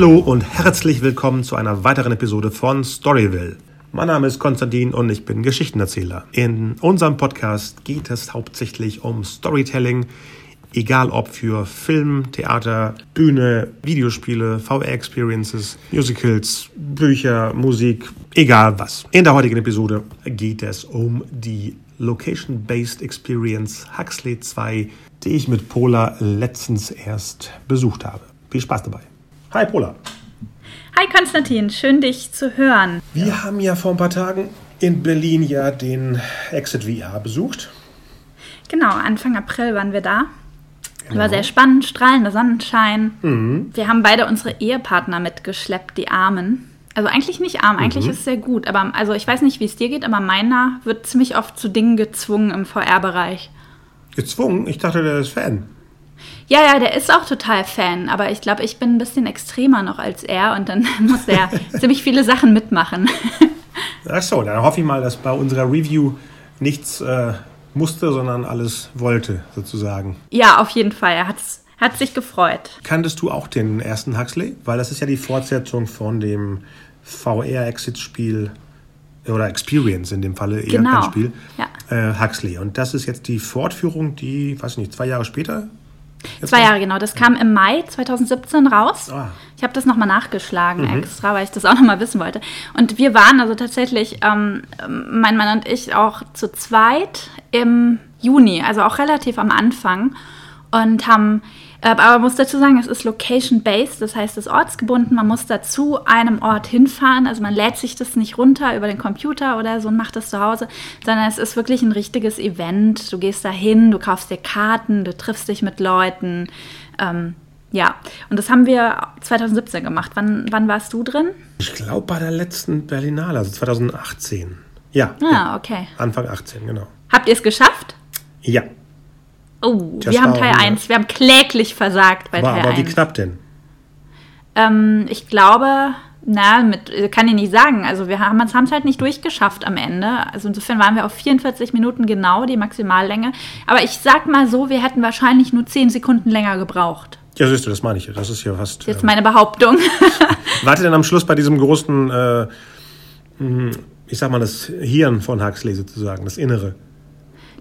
Hallo und herzlich willkommen zu einer weiteren Episode von Storyville. Mein Name ist Konstantin und ich bin Geschichtenerzähler. In unserem Podcast geht es hauptsächlich um Storytelling, egal ob für Film, Theater, Bühne, Videospiele, VR-Experiences, Musicals, Bücher, Musik, egal was. In der heutigen Episode geht es um die Location-Based Experience Huxley 2, die ich mit Pola letztens erst besucht habe. Viel Spaß dabei. Hi Pola. Hi Konstantin, schön dich zu hören. Wir haben ja vor ein paar Tagen in Berlin ja den Exit VR besucht. Genau, Anfang April waren wir da. Genau. War sehr spannend, strahlender Sonnenschein. Mhm. Wir haben beide unsere Ehepartner mitgeschleppt, die Armen. Also eigentlich nicht arm, eigentlich mhm. ist es sehr gut. Aber also ich weiß nicht, wie es dir geht, aber meiner wird ziemlich oft zu Dingen gezwungen im VR-Bereich. Gezwungen? Ich dachte, der ist Fan. Ja, ja, der ist auch total Fan, aber ich glaube, ich bin ein bisschen extremer noch als er und dann muss er ziemlich viele Sachen mitmachen. Ach so, dann hoffe ich mal, dass bei unserer Review nichts äh, musste, sondern alles wollte, sozusagen. Ja, auf jeden Fall. Er hat's, hat sich gefreut. Kanntest du auch den ersten Huxley? Weil das ist ja die Fortsetzung von dem VR-Exit-Spiel oder Experience in dem Falle eher genau. kein Spiel. Ja. Äh, Huxley. Und das ist jetzt die Fortführung, die, weiß nicht, zwei Jahre später Jetzt Zwei Jahre, genau. Das kam im Mai 2017 raus. Ah. Ich habe das nochmal nachgeschlagen mhm. extra, weil ich das auch nochmal wissen wollte. Und wir waren also tatsächlich, ähm, mein Mann und ich, auch zu zweit im Juni, also auch relativ am Anfang und haben aber man muss dazu sagen, es ist location-based, das heißt, es ist ortsgebunden. Man muss dazu einem Ort hinfahren. Also man lädt sich das nicht runter über den Computer oder so und macht das zu Hause, sondern es ist wirklich ein richtiges Event. Du gehst da hin, du kaufst dir Karten, du triffst dich mit Leuten. Ähm, ja, und das haben wir 2017 gemacht. Wann, wann warst du drin? Ich glaube bei der letzten Berlinale, also 2018. Ja. Ah, okay. Anfang 18, genau. Habt ihr es geschafft? Ja. Oh, das wir haben Teil 1. Wir haben kläglich versagt bei war, Teil aber 1. Aber wie knapp denn? Ähm, ich glaube, na, mit, kann ich nicht sagen. Also wir haben es halt nicht durchgeschafft am Ende. Also insofern waren wir auf 44 Minuten genau, die Maximallänge. Aber ich sag mal so, wir hätten wahrscheinlich nur 10 Sekunden länger gebraucht. Ja, siehst du, das meine ich. Das ist ja fast. Jetzt ähm, meine Behauptung. Warte denn am Schluss bei diesem großen, äh, hm, ich sag mal, das Hirn von Huxley sozusagen, das Innere?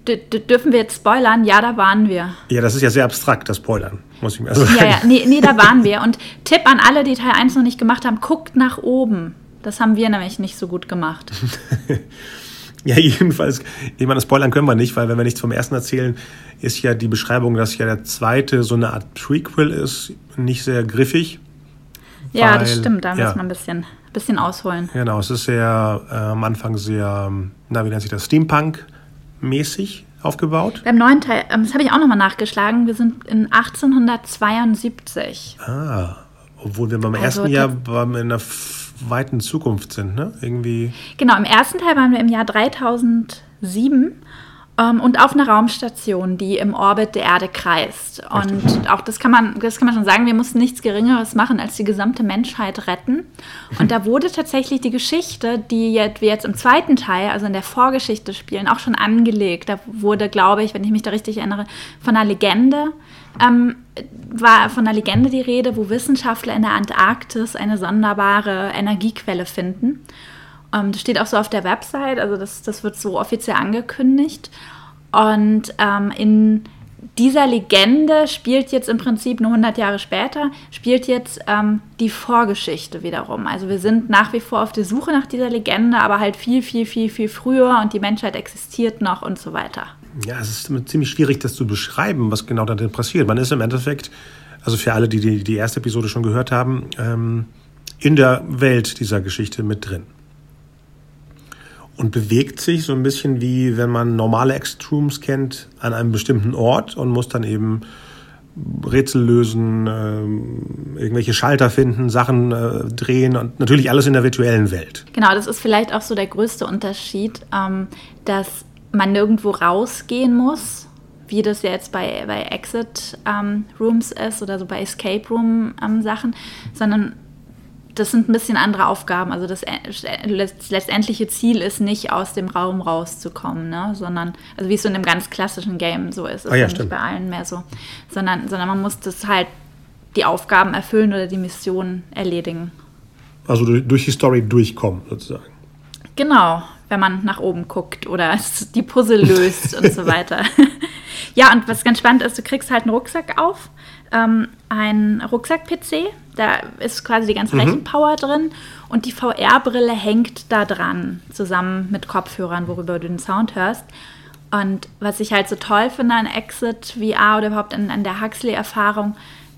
Dürfen wir jetzt spoilern? Ja, da waren wir. Ja, das ist ja sehr abstrakt, das Spoilern, muss ich mir sagen. Ja, ja, nee, nee, da waren wir. Und Tipp an alle, die Teil 1 noch nicht gemacht haben, guckt nach oben. Das haben wir nämlich nicht so gut gemacht. ja, jedenfalls, ich meine, spoilern können wir nicht, weil wenn wir nichts vom ersten erzählen, ist ja die Beschreibung, dass ja der zweite so eine Art Prequel ist, nicht sehr griffig. Ja, weil, das stimmt, da ja. muss man ein bisschen, bisschen ausholen. Genau, es ist sehr äh, am Anfang sehr, na, wie nennt sich das, Steampunk mäßig aufgebaut? Beim neuen Teil, ähm, das habe ich auch nochmal nachgeschlagen, wir sind in 1872. Ah, obwohl wir beim also ersten Jahr in einer weiten Zukunft sind, ne? Irgendwie. Genau, im ersten Teil waren wir im Jahr 3007 ähm, und auf einer Raumstation, die im Orbit der Erde kreist. Und auch das kann man, das kann man schon sagen, wir mussten nichts Geringeres machen, als die gesamte Menschheit retten. Und da wurde tatsächlich die Geschichte, die jetzt, wir jetzt im zweiten Teil, also in der Vorgeschichte spielen, auch schon angelegt. Da wurde, glaube ich, wenn ich mich da richtig erinnere, von einer Legende ähm, war von einer Legende die Rede, wo Wissenschaftler in der Antarktis eine sonderbare Energiequelle finden. Ähm, das steht auch so auf der Website, also das, das wird so offiziell angekündigt. Und ähm, in dieser Legende spielt jetzt im Prinzip nur 100 Jahre später, spielt jetzt ähm, die Vorgeschichte wiederum. Also wir sind nach wie vor auf der Suche nach dieser Legende, aber halt viel, viel, viel, viel früher und die Menschheit existiert noch und so weiter. Ja, es ist ziemlich schwierig, das zu beschreiben, was genau da passiert. Man ist im Endeffekt, also für alle, die die, die erste Episode schon gehört haben, ähm, in der Welt dieser Geschichte mit drin und bewegt sich so ein bisschen wie wenn man normale Exit-Rooms kennt an einem bestimmten Ort und muss dann eben Rätsel lösen, äh, irgendwelche Schalter finden, Sachen äh, drehen und natürlich alles in der virtuellen Welt. Genau, das ist vielleicht auch so der größte Unterschied, ähm, dass man nirgendwo rausgehen muss, wie das ja jetzt bei, bei Exit ähm, Rooms ist oder so bei Escape Room ähm, Sachen, sondern das sind ein bisschen andere Aufgaben. Also das, das, letztendliche Ziel ist nicht aus dem Raum rauszukommen, ne? sondern, also wie es so in einem ganz klassischen Game so ist, ist ah, ja, nicht bei allen mehr so, sondern, sondern man muss das halt die Aufgaben erfüllen oder die Mission erledigen. Also durch die Story durchkommen, sozusagen. Genau, wenn man nach oben guckt oder die Puzzle löst und so weiter. ja, und was ganz spannend ist, du kriegst halt einen Rucksack auf, ähm, ein Rucksack-PC, da ist quasi die ganze mhm. Rechenpower drin und die VR-Brille hängt da dran, zusammen mit Kopfhörern, worüber du den Sound hörst. Und was ich halt so toll finde an Exit VR oder überhaupt an, an der Huxley-Erfahrung,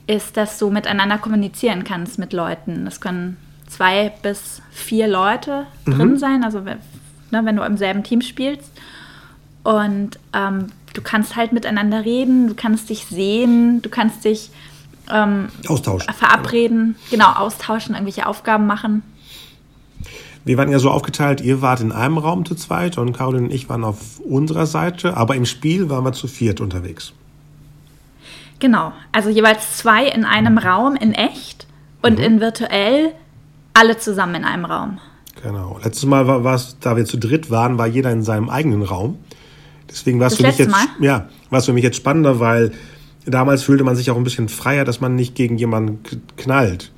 ist, dass du miteinander kommunizieren kannst mit Leuten. Es können zwei bis vier Leute mhm. drin sein, also ne, wenn du im selben Team spielst. Und ähm, du kannst halt miteinander reden, du kannst dich sehen, du kannst dich ähm, austauschen. Verabreden, genau, austauschen, irgendwelche Aufgaben machen. Wir waren ja so aufgeteilt, ihr wart in einem Raum zu zweit und Caroline und ich waren auf unserer Seite, aber im Spiel waren wir zu viert unterwegs. Genau, also jeweils zwei in einem Raum in echt und mhm. in virtuell alle zusammen in einem Raum. Genau. Letztes Mal war es, da wir zu dritt waren, war jeder in seinem eigenen Raum. Deswegen war es für mich jetzt, Mal? ja, war es für mich jetzt spannender, weil damals fühlte man sich auch ein bisschen freier, dass man nicht gegen jemanden knallt.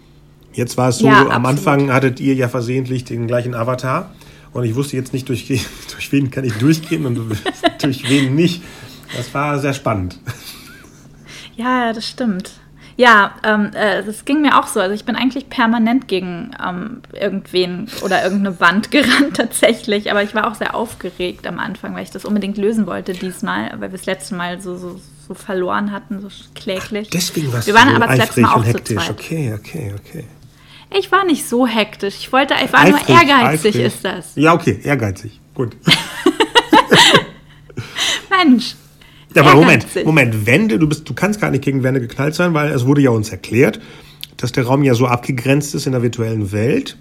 Jetzt war es so, ja, am Anfang hattet ihr ja versehentlich den gleichen Avatar und ich wusste jetzt nicht, durch, durch wen kann ich durchgehen und durch wen nicht. Das war sehr spannend. Ja, das stimmt. Ja, ähm, äh, das ging mir auch so. Also ich bin eigentlich permanent gegen ähm, irgendwen oder irgendeine Wand gerannt tatsächlich. Aber ich war auch sehr aufgeregt am Anfang, weil ich das unbedingt lösen wollte diesmal, weil wir das letzte Mal so, so, so verloren hatten, so kläglich. Ach, deswegen warst wir waren so aber das letzte Mal auch hektisch. zu zweit. Okay, okay, okay. Ich war nicht so hektisch. Ich wollte, ich war eifrig, nur ehrgeizig, eifrig. ist das. Ja, okay, ehrgeizig. Gut. Mensch. Ja, aber Moment, Moment, Wände, du bist, du kannst gar nicht gegen Wände geknallt sein, weil es wurde ja uns erklärt, dass der Raum ja so abgegrenzt ist in der virtuellen Welt,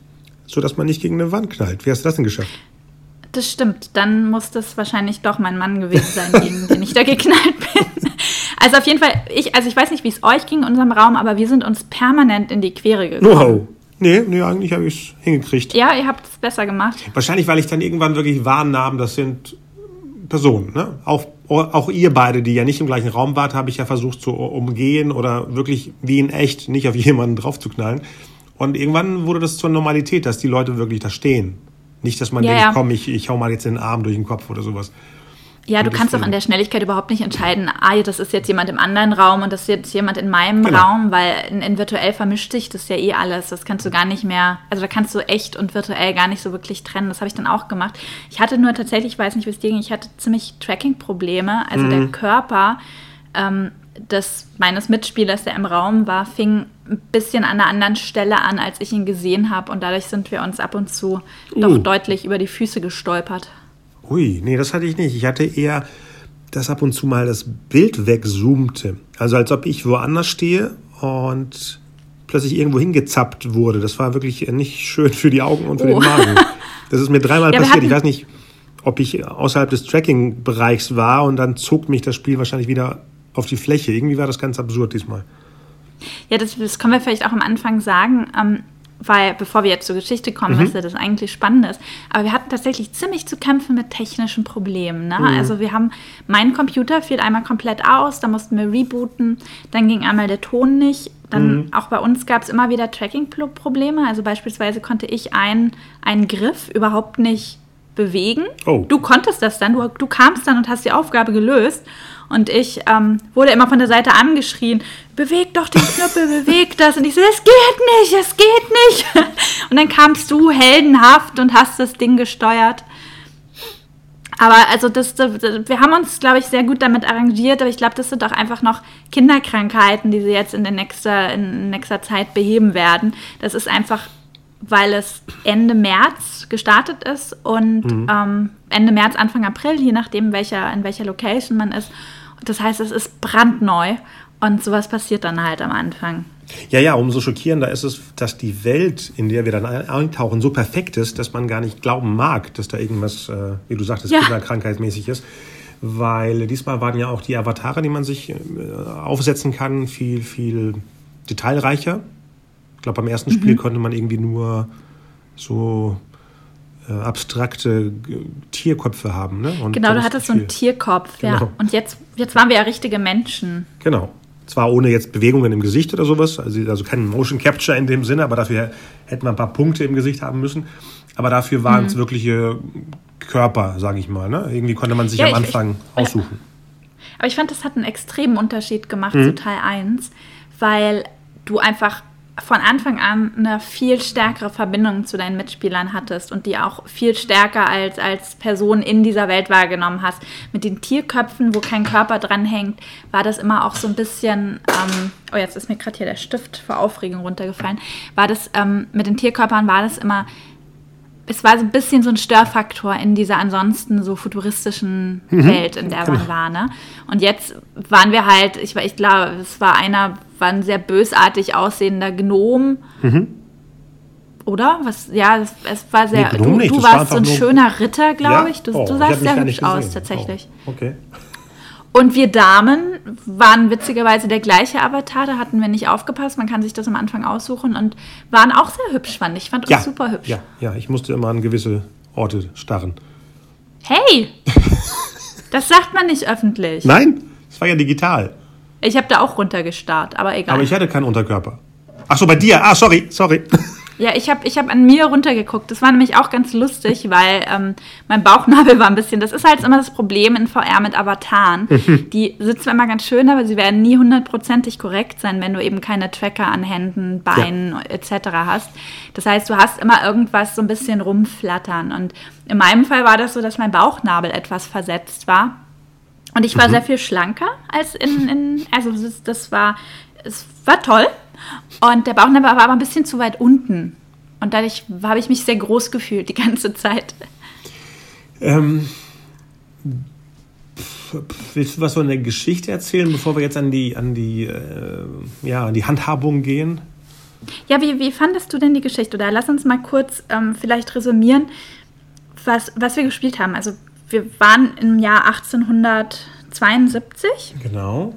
sodass man nicht gegen eine Wand knallt. Wie hast du das denn geschafft? Das stimmt. Dann muss das wahrscheinlich doch mein Mann gewesen sein, gegen den ich da geknallt bin. Also auf jeden Fall, ich, also ich weiß nicht, wie es euch ging in unserem Raum, aber wir sind uns permanent in die Quere gekommen. Wow. Nee, nee, eigentlich habe ich es hingekriegt. Ja, ihr habt es besser gemacht. Wahrscheinlich, weil ich dann irgendwann wirklich wahrnahm, das sind Personen. Ne? Auch, auch ihr beide, die ja nicht im gleichen Raum wart, habe ich ja versucht zu umgehen oder wirklich wie in echt nicht auf jemanden draufzuknallen. Und irgendwann wurde das zur Normalität, dass die Leute wirklich da stehen. Nicht, dass man ja, denkt, ja. komm, ich, ich hau mal jetzt den Arm durch den Kopf oder sowas. Ja, du kannst auch an der Schnelligkeit überhaupt nicht entscheiden, ah, das ist jetzt jemand im anderen Raum und das ist jetzt jemand in meinem genau. Raum, weil in, in, virtuell vermischt sich das ja eh alles. Das kannst du gar nicht mehr, also da kannst du echt und virtuell gar nicht so wirklich trennen. Das habe ich dann auch gemacht. Ich hatte nur tatsächlich, ich weiß nicht, wie es dir ging, ich hatte ziemlich Tracking-Probleme. Also mhm. der Körper ähm, des meines Mitspielers, der im Raum war, fing ein bisschen an einer anderen Stelle an, als ich ihn gesehen habe. Und dadurch sind wir uns ab und zu uh. doch deutlich über die Füße gestolpert. Ui, nee, das hatte ich nicht. Ich hatte eher, dass ab und zu mal das Bild wegzoomte. Also als ob ich woanders stehe und plötzlich irgendwo hingezappt wurde. Das war wirklich nicht schön für die Augen und für oh. den Magen. Das ist mir dreimal ja, passiert. Ich weiß nicht, ob ich außerhalb des Tracking-Bereichs war und dann zog mich das Spiel wahrscheinlich wieder auf die Fläche. Irgendwie war das ganz absurd diesmal. Ja, das, das können wir vielleicht auch am Anfang sagen. Ähm, weil bevor wir jetzt zur Geschichte kommen, mhm. was ja das eigentlich Spannende ist, aber wir hatten tatsächlich ziemlich zu kämpfen mit technischen Problemen. Ne? Mhm. Also wir haben, mein Computer fiel einmal komplett aus, da mussten wir rebooten, dann ging einmal der Ton nicht. Dann mhm. auch bei uns gab es immer wieder Tracking-Probleme. Also beispielsweise konnte ich einen, einen Griff überhaupt nicht bewegen. Oh. Du konntest das dann, du, du kamst dann und hast die Aufgabe gelöst. Und ich ähm, wurde immer von der Seite angeschrien, beweg doch den Knüppel, beweg das. Und ich so, es geht nicht, es geht nicht. Und dann kamst du heldenhaft und hast das Ding gesteuert. Aber also das, das wir haben uns, glaube ich, sehr gut damit arrangiert, aber ich glaube, das sind auch einfach noch Kinderkrankheiten, die sie jetzt in, der nächster, in nächster Zeit beheben werden. Das ist einfach, weil es Ende März gestartet ist und mhm. ähm, Ende März, Anfang April, je nachdem, welcher, in welcher Location man ist. Das heißt, es ist brandneu und sowas passiert dann halt am Anfang. Ja, ja, umso schockierender ist es, dass die Welt, in der wir dann eintauchen, so perfekt ist, dass man gar nicht glauben mag, dass da irgendwas, äh, wie du sagtest, ja. kinderkrankheitsmäßig ist. Weil diesmal waren ja auch die Avatare, die man sich äh, aufsetzen kann, viel, viel detailreicher. Ich glaube, beim ersten mhm. Spiel konnte man irgendwie nur so äh, abstrakte Tierköpfe haben. Ne? Genau, du hattest so einen Tierkopf, ja. Genau. Und jetzt, jetzt waren wir ja richtige Menschen. Genau. Zwar ohne jetzt Bewegungen im Gesicht oder sowas, also, also kein Motion Capture in dem Sinne, aber dafür hätten wir ein paar Punkte im Gesicht haben müssen. Aber dafür waren es mhm. wirkliche Körper, sage ich mal. Ne? Irgendwie konnte man sich ja, am Anfang ich, aussuchen. Aber ich fand, das hat einen extremen Unterschied gemacht mhm. zu Teil 1, weil du einfach von Anfang an eine viel stärkere Verbindung zu deinen Mitspielern hattest und die auch viel stärker als, als Person in dieser Welt wahrgenommen hast. Mit den Tierköpfen, wo kein Körper dran hängt, war das immer auch so ein bisschen, ähm, oh jetzt ist mir gerade hier der Stift vor Aufregung runtergefallen, war das, ähm, mit den Tierkörpern war das immer es war so ein bisschen so ein Störfaktor in dieser ansonsten so futuristischen mhm. Welt, in der man genau. war. Ne? Und jetzt waren wir halt, ich, ich glaube, es war einer, war ein sehr bösartig aussehender Gnom. Mhm. Oder? Was, ja, es, es war sehr. Nee, du, du warst so ein schöner Ritter, glaube ja? ich. Du, oh, du sahst sehr hübsch aus, tatsächlich. Oh, okay. Und wir Damen waren witzigerweise der gleiche Avatar, da hatten wir nicht aufgepasst. Man kann sich das am Anfang aussuchen und waren auch sehr hübsch, fand ich. Ich fand ja, uns super hübsch. Ja, ja, ich musste immer an gewisse Orte starren. Hey! das sagt man nicht öffentlich. Nein, das war ja digital. Ich habe da auch runtergestarrt, aber egal. Aber ich hatte keinen Unterkörper. Ach so, bei dir. Ah, sorry, sorry. Ja, ich habe ich hab an mir runtergeguckt. Das war nämlich auch ganz lustig, weil ähm, mein Bauchnabel war ein bisschen. Das ist halt immer das Problem in VR mit Avataren. Die sitzen immer ganz schön, aber sie werden nie hundertprozentig korrekt sein, wenn du eben keine Tracker an Händen, Beinen ja. etc. hast. Das heißt, du hast immer irgendwas so ein bisschen rumflattern. Und in meinem Fall war das so, dass mein Bauchnabel etwas versetzt war. Und ich war mhm. sehr viel schlanker als in, in also das, das war, es war toll. Und der Bauchnabel war aber ein bisschen zu weit unten. Und dadurch habe ich mich sehr groß gefühlt die ganze Zeit. Ähm, willst du was von der Geschichte erzählen, bevor wir jetzt an die, an die, äh, ja, an die Handhabung gehen? Ja, wie, wie fandest du denn die Geschichte? Oder lass uns mal kurz ähm, vielleicht resümieren, was, was wir gespielt haben. Also wir waren im Jahr 1872. Genau.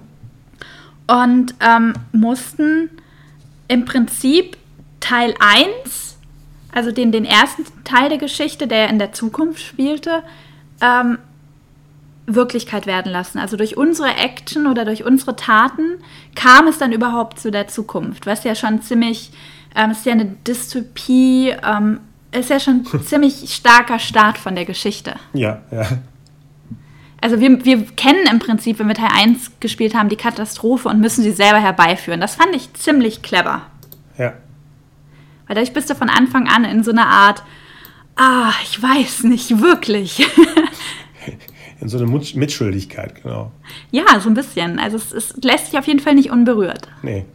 Und ähm, mussten im Prinzip Teil 1, also den, den ersten Teil der Geschichte, der in der Zukunft spielte, ähm, Wirklichkeit werden lassen. Also durch unsere Action oder durch unsere Taten kam es dann überhaupt zu der Zukunft, was ja schon ziemlich, ähm, ist ja eine Dystopie, ähm, ist ja schon ziemlich starker Start von der Geschichte. Ja, ja. Also wir, wir kennen im Prinzip, wenn wir Teil 1 gespielt haben, die Katastrophe und müssen sie selber herbeiführen. Das fand ich ziemlich clever. Ja. Weil dadurch bist du von Anfang an in so einer Art, ah, ich weiß nicht wirklich. in so eine Mitschuldigkeit, genau. Ja, so ein bisschen. Also es, es lässt sich auf jeden Fall nicht unberührt. Nee.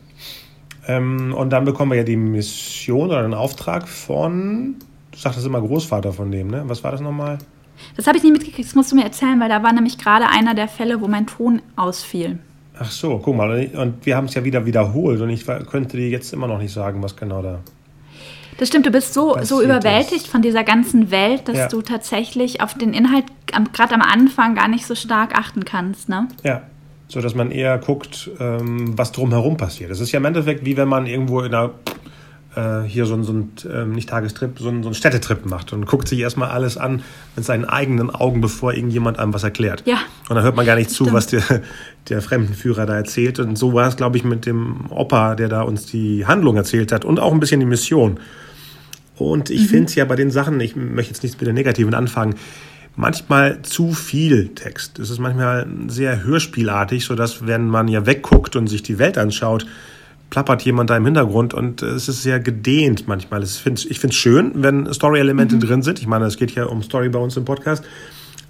Ähm, und dann bekommen wir ja die Mission oder einen Auftrag von, du sagtest immer Großvater von dem, ne? Was war das nochmal? Das habe ich nicht mitgekriegt, das musst du mir erzählen, weil da war nämlich gerade einer der Fälle, wo mein Ton ausfiel. Ach so, guck mal, und wir haben es ja wieder wiederholt und ich könnte dir jetzt immer noch nicht sagen, was genau da. Das stimmt, du bist so, so überwältigt ist. von dieser ganzen Welt, dass ja. du tatsächlich auf den Inhalt gerade am Anfang gar nicht so stark achten kannst, ne? Ja, so dass man eher guckt, ähm, was drumherum passiert. Das ist ja im Endeffekt wie wenn man irgendwo in einer äh, hier so, so ein, äh, nicht Tagestrip, so ein, so ein Städtetrip macht und guckt sich erstmal alles an mit seinen eigenen Augen, bevor irgendjemand einem was erklärt. Ja. Und dann hört man gar nicht zu, was der, der Fremdenführer da erzählt. Und so war es, glaube ich, mit dem Opa, der da uns die Handlung erzählt hat und auch ein bisschen die Mission. Und ich mhm. finde es ja bei den Sachen, ich möchte jetzt nichts mit der Negativen anfangen, manchmal zu viel Text. Es ist manchmal sehr hörspielartig, sodass, wenn man ja wegguckt und sich die Welt anschaut, plappert jemand da im Hintergrund und es ist sehr gedehnt manchmal. Ich finde es schön, wenn Story-Elemente mhm. drin sind. Ich meine, es geht ja um Story bei uns im Podcast.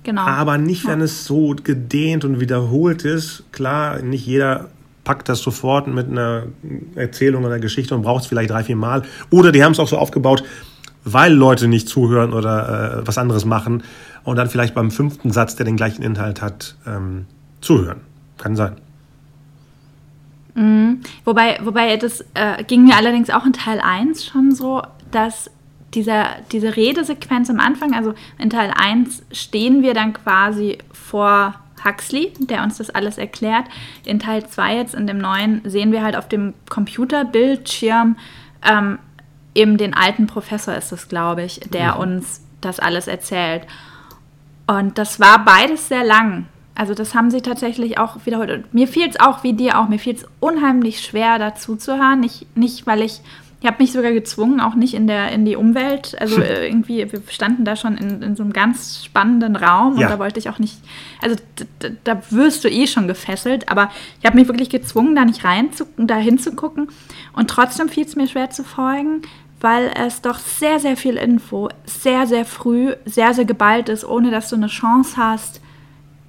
Genau. Aber nicht, wenn ja. es so gedehnt und wiederholt ist. Klar, nicht jeder packt das sofort mit einer Erzählung oder Geschichte und braucht es vielleicht drei, vier Mal. Oder die haben es auch so aufgebaut, weil Leute nicht zuhören oder äh, was anderes machen und dann vielleicht beim fünften Satz, der den gleichen Inhalt hat, ähm, zuhören. Kann sein. Mhm. Wobei, wobei das äh, ging mir allerdings auch in Teil 1 schon so, dass dieser, diese Redesequenz am Anfang, also in Teil 1 stehen wir dann quasi vor Huxley, der uns das alles erklärt. In Teil 2 jetzt, in dem neuen, sehen wir halt auf dem Computerbildschirm ähm, eben den alten Professor ist es, glaube ich, der mhm. uns das alles erzählt. Und das war beides sehr lang. Also das haben sie tatsächlich auch wiederholt. Und mir fiel es auch, wie dir auch, mir fiel es unheimlich schwer dazu zu hören. Nicht, nicht weil ich, ich habe mich sogar gezwungen, auch nicht in, der, in die Umwelt. Also äh, irgendwie, wir standen da schon in, in so einem ganz spannenden Raum Ja. und da wollte ich auch nicht, also da wirst du eh schon gefesselt, aber ich habe mich wirklich gezwungen, da nicht rein zu, da hinzugucken. Und trotzdem fiel es mir schwer zu folgen, weil es doch sehr, sehr viel Info, sehr, sehr früh, sehr, sehr geballt ist, ohne dass du eine Chance hast,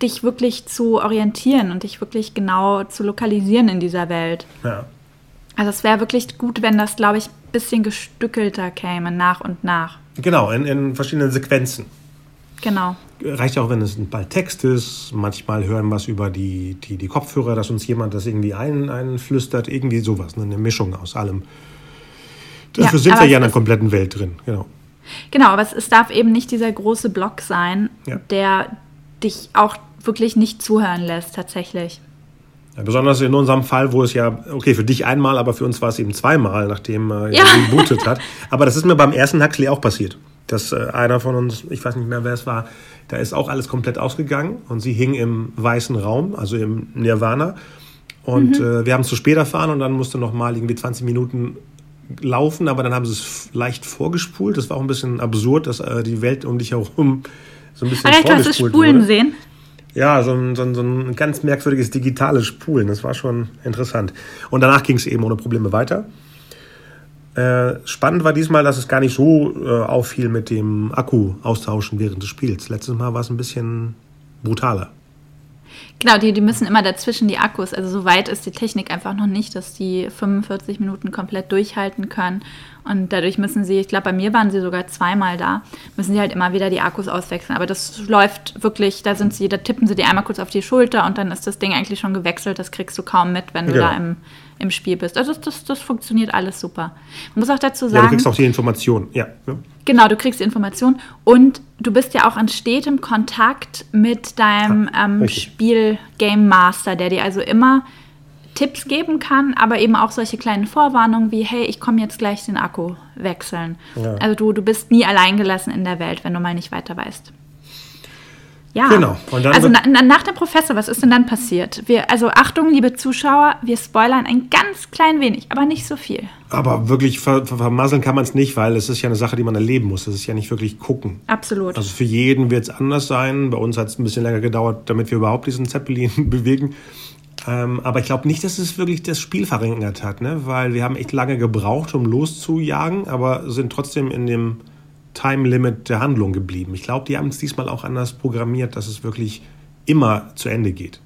dich wirklich zu orientieren und dich wirklich genau zu lokalisieren in dieser Welt. Ja. Also es wäre wirklich gut, wenn das, glaube ich, ein bisschen gestückelter käme, nach und nach. Genau, in, in verschiedenen Sequenzen. Genau. Reicht auch, wenn es ein Ball Text ist. Manchmal hören wir was über die, die, die Kopfhörer, dass uns jemand das irgendwie ein, einflüstert. Irgendwie sowas, ne? eine Mischung aus allem. Dafür Ja, sind wir ja in einer kompletten Welt drin. Genau. Genau, aber es, es darf eben nicht dieser große Block sein, Ja. der dich auch wirklich nicht zuhören lässt, tatsächlich. Ja, besonders in unserem Fall, wo es ja, okay, für dich einmal, aber für uns war es eben zweimal, nachdem äh, Ja. er rebootet hat. Aber das ist mir beim ersten Huxley auch passiert. Dass äh, einer von uns, ich weiß nicht mehr, wer es war, da ist auch alles komplett ausgegangen und sie hing im weißen Raum, also im Nirvana. Und Mhm. äh, wir haben es zu spät erfahren und dann musste noch mal irgendwie 20 Minuten laufen, aber dann haben sie es leicht vorgespult. Das war auch ein bisschen absurd, dass äh, die Welt um dich herum so ein bisschen ja, du hast es vorgespult Spulen wurde. sehen. Ja, so ein, so, ein, so ein ganz merkwürdiges digitales Spulen. Das war schon interessant. Und danach ging es eben ohne Probleme weiter. Äh, spannend war diesmal, dass es gar nicht so äh, auffiel mit dem Akku austauschen während des Spiels. Letztes Mal war es ein bisschen brutaler. Genau, die, die müssen immer dazwischen die Akkus. Also so weit ist die Technik einfach noch nicht, dass die 45 Minuten komplett durchhalten können. Und dadurch müssen sie, ich glaube, bei mir waren sie sogar zweimal da, müssen sie halt immer wieder die Akkus auswechseln. Aber das läuft wirklich, da sind sie, da tippen sie dir einmal kurz auf die Schulter und dann ist das Ding eigentlich schon gewechselt. Das kriegst du kaum mit, wenn du Genau. da im, im Spiel bist. Also das, das, das funktioniert alles super. Man muss auch dazu Ja, sagen. du kriegst auch die Information. Ja. ja. Genau, du kriegst die Information und du bist ja auch an stetem Kontakt mit deinem ähm, richtig. Spiel-Game Master, der dir also immer Tipps geben kann, aber eben auch solche kleinen Vorwarnungen wie, hey, ich komme jetzt gleich den Akku wechseln. Ja. Also du, du bist nie alleingelassen in der Welt, wenn du mal nicht weiter weißt. Ja, Genau. Also na, na, nach dem Professor, was ist denn dann passiert? Wir, also Achtung, liebe Zuschauer, wir spoilern ein ganz klein wenig, aber nicht so viel. Aber wirklich ver vermasseln kann man es nicht, weil es ist ja eine Sache, die man erleben muss. Das ist ja nicht wirklich gucken. Absolut. Also für jeden wird es anders sein. Bei uns hat es ein bisschen länger gedauert, damit wir überhaupt diesen Zeppelin bewegen. Ähm, aber ich glaube nicht, dass es wirklich das Spiel verringert hat, ne? weil wir haben echt lange gebraucht, um loszujagen, aber sind trotzdem in dem Time Limit der Handlung geblieben. Ich glaube, die haben es diesmal auch anders programmiert, dass es wirklich immer zu Ende geht.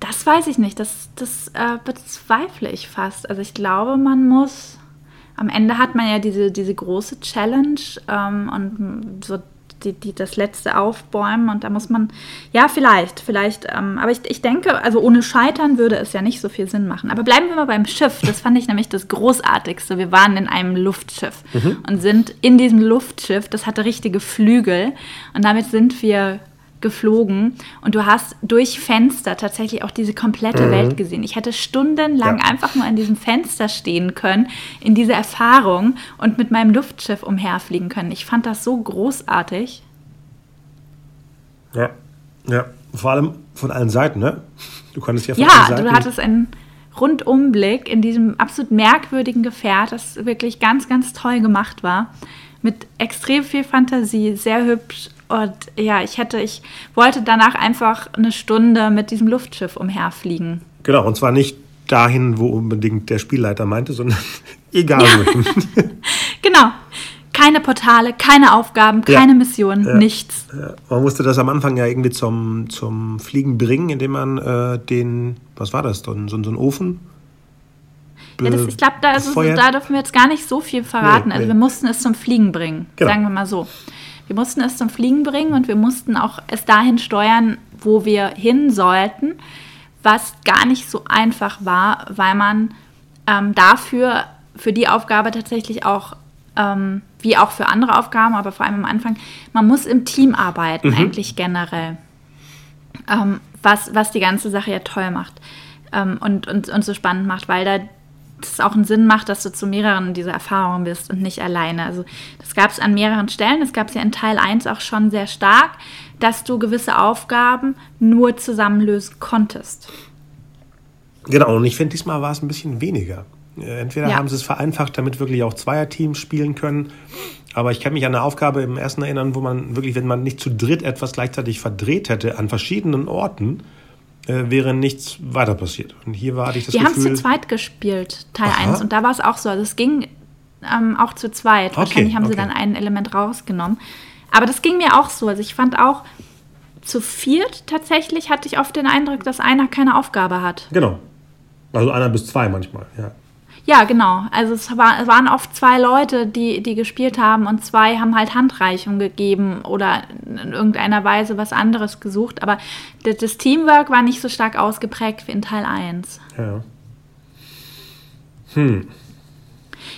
Das weiß ich nicht. Das, das äh, bezweifle ich fast. Also ich glaube, man muss. Am Ende hat man ja diese, diese große Challenge ähm, und so die, die, das letzte Aufbäumen und da muss man, ja, vielleicht, vielleicht, ähm, aber ich, ich denke, also ohne Scheitern würde es ja nicht so viel Sinn machen. Aber bleiben wir mal beim Schiff. Das fand ich nämlich das Großartigste. Wir waren in einem Luftschiff und sind in diesem Luftschiff, das hatte richtige Flügel und damit sind wir geflogen und du hast durch Fenster tatsächlich auch diese komplette Welt gesehen. Ich hätte stundenlang Ja. einfach nur an diesem Fenster stehen können, in dieser Erfahrung und mit meinem Luftschiff umherfliegen können. Ich fand das so großartig. Ja. Ja. Vor allem von allen Seiten, ne? Du konntest ja von allen Ja, Seiten. du hattest einen Rundumblick in diesem absolut merkwürdigen Gefährt, das wirklich ganz, ganz toll gemacht war. Mit extrem viel Fantasie, sehr hübsch. Und ja, ich hätte, ich wollte danach einfach eine Stunde mit diesem Luftschiff umherfliegen. Genau, und zwar nicht dahin, wo unbedingt der Spielleiter meinte, sondern egal wohin. Genau. Keine Portale, keine Aufgaben, Ja. keine Missionen, nichts. Ja, man musste das am Anfang ja irgendwie zum, zum Fliegen bringen, indem man äh, den, was war das, so, ein- so, so ein Ofen? Ja, das, ich glaube, da, da dürfen wir jetzt gar nicht so viel verraten. Nee, also nee. wir mussten es zum Fliegen bringen, Genau. sagen wir mal so. Wir mussten es zum Fliegen bringen und wir mussten auch es dahin steuern, wo wir hin sollten, was gar nicht so einfach war, weil man ähm, dafür, für die Aufgabe tatsächlich auch, ähm, wie auch für andere Aufgaben, aber vor allem am Anfang, man muss im Team arbeiten, eigentlich generell ähm, was, was die ganze Sache ja toll macht ähm, und, und, und so spannend macht, weil da es auch einen Sinn macht, dass du zu mehreren dieser Erfahrungen bist und nicht alleine. Also das gab es an mehreren Stellen, das gab es ja in Teil 1 auch schon sehr stark, dass du gewisse Aufgaben nur zusammen lösen konntest. Genau, und ich finde, diesmal war es ein bisschen weniger. Äh, entweder ja. haben sie es vereinfacht, damit wirklich auch Zweierteams spielen können. Aber ich kann mich an eine Aufgabe im ersten erinnern, wo man wirklich, wenn man nicht zu dritt etwas gleichzeitig verdreht hätte, an verschiedenen Orten, äh, wäre nichts weiter passiert. Und hier war ich das Wir Gefühl... Wir haben zu zweit gespielt, Teil 1. Und da war es auch so. Also es ging ähm, auch zu zweit. Wahrscheinlich okay, haben okay. sie dann ein Element rausgenommen. Aber das ging mir auch so. Also ich fand auch, zu viert tatsächlich hatte ich oft den Eindruck, dass einer keine Aufgabe hat. Genau. Also einer bis zwei manchmal, ja. Ja, genau. Also es, war, es, waren oft zwei Leute, die, die gespielt haben und zwei haben halt Handreichung gegeben oder in irgendeiner Weise was anderes gesucht. Aber das, das Teamwork war nicht so stark ausgeprägt wie in Teil 1. Ja. Hm.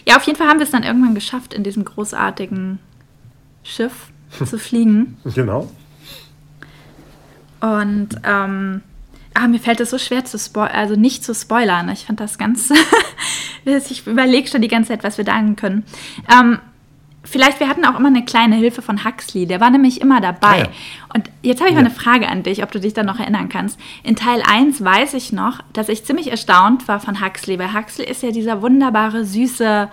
Ja, auf jeden Fall haben wir es dann irgendwann geschafft, in diesem großartigen Schiff zu fliegen. Genau. Und ähm, ah, mir fällt es so schwer zu spoilern, also nicht zu spoilern. Ich fand das ganz. ich überlege schon die ganze Zeit, was wir danken können. Ähm, vielleicht, wir hatten auch immer eine kleine Hilfe von Huxley, der war nämlich immer dabei. Ah, ja. Und jetzt habe ich ja. mal eine Frage an dich, ob du dich da noch erinnern kannst. In Teil 1 weiß ich noch, dass ich ziemlich erstaunt war von Huxley, weil Huxley ist ja dieser wunderbare, süße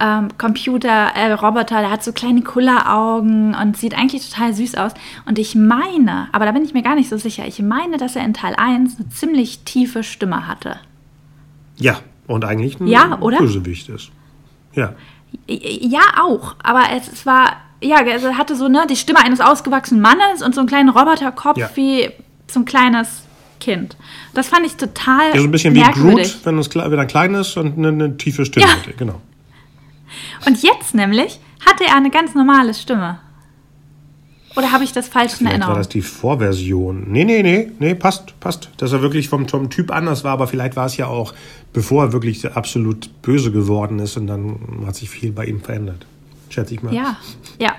ähm, Computer-Roboter, äh, der hat so kleine Kulleraugen und sieht eigentlich total süß aus. Und ich meine, aber da bin ich mir gar nicht so sicher, ich meine, dass er in Teil 1 eine ziemlich tiefe Stimme hatte. Ja, und eigentlich ein ja, oder? Bösewicht ist. Ja. Ja, auch. Aber es, war, ja, er hatte so ne, die Stimme eines ausgewachsenen Mannes und so einen kleinen Roboterkopf ja. wie so ein kleines Kind. Das fand ich total. Ja, so ein bisschen merkwürdig. wie Groot, wenn es wenn er klein ist und eine, eine tiefe Stimme ja. hat. Genau. Und jetzt nämlich hatte er eine ganz normale Stimme. Oder habe ich das falsch in Erinnerung? war das die Vorversion. Nee, nee, nee, nee, passt, passt. Dass er wirklich vom, vom Typ anders war, aber vielleicht war es ja auch, bevor er wirklich absolut böse geworden ist und dann hat sich viel bei ihm verändert. Schätze ich mal. Ja, ja.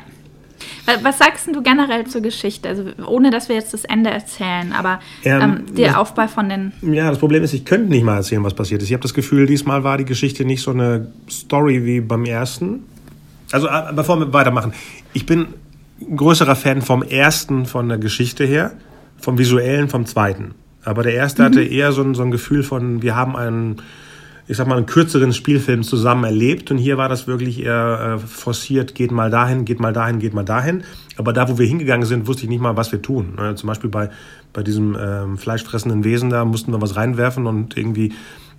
Was sagst du generell zur Geschichte? Also ohne, dass wir jetzt das Ende erzählen, aber ähm, ähm, der das, Aufbau von den... Ja, das Problem ist, ich könnte nicht mal erzählen, was passiert ist. Ich habe das Gefühl, diesmal war die Geschichte nicht so eine Story wie beim ersten. Also äh, bevor wir weitermachen, ich bin größerer Fan vom ersten von der Geschichte her, vom visuellen vom zweiten. Aber der erste mhm. hatte eher so ein, so ein Gefühl von, wir haben einen ich sag mal, einen kürzeren Spielfilm zusammen erlebt. Und hier war das wirklich eher äh, forciert, geht mal dahin, geht mal dahin, geht mal dahin. Aber da, wo wir hingegangen sind, wusste ich nicht mal, was wir tun. Äh, zum Beispiel bei, bei diesem ähm, fleischfressenden Wesen, da mussten wir was reinwerfen und irgendwie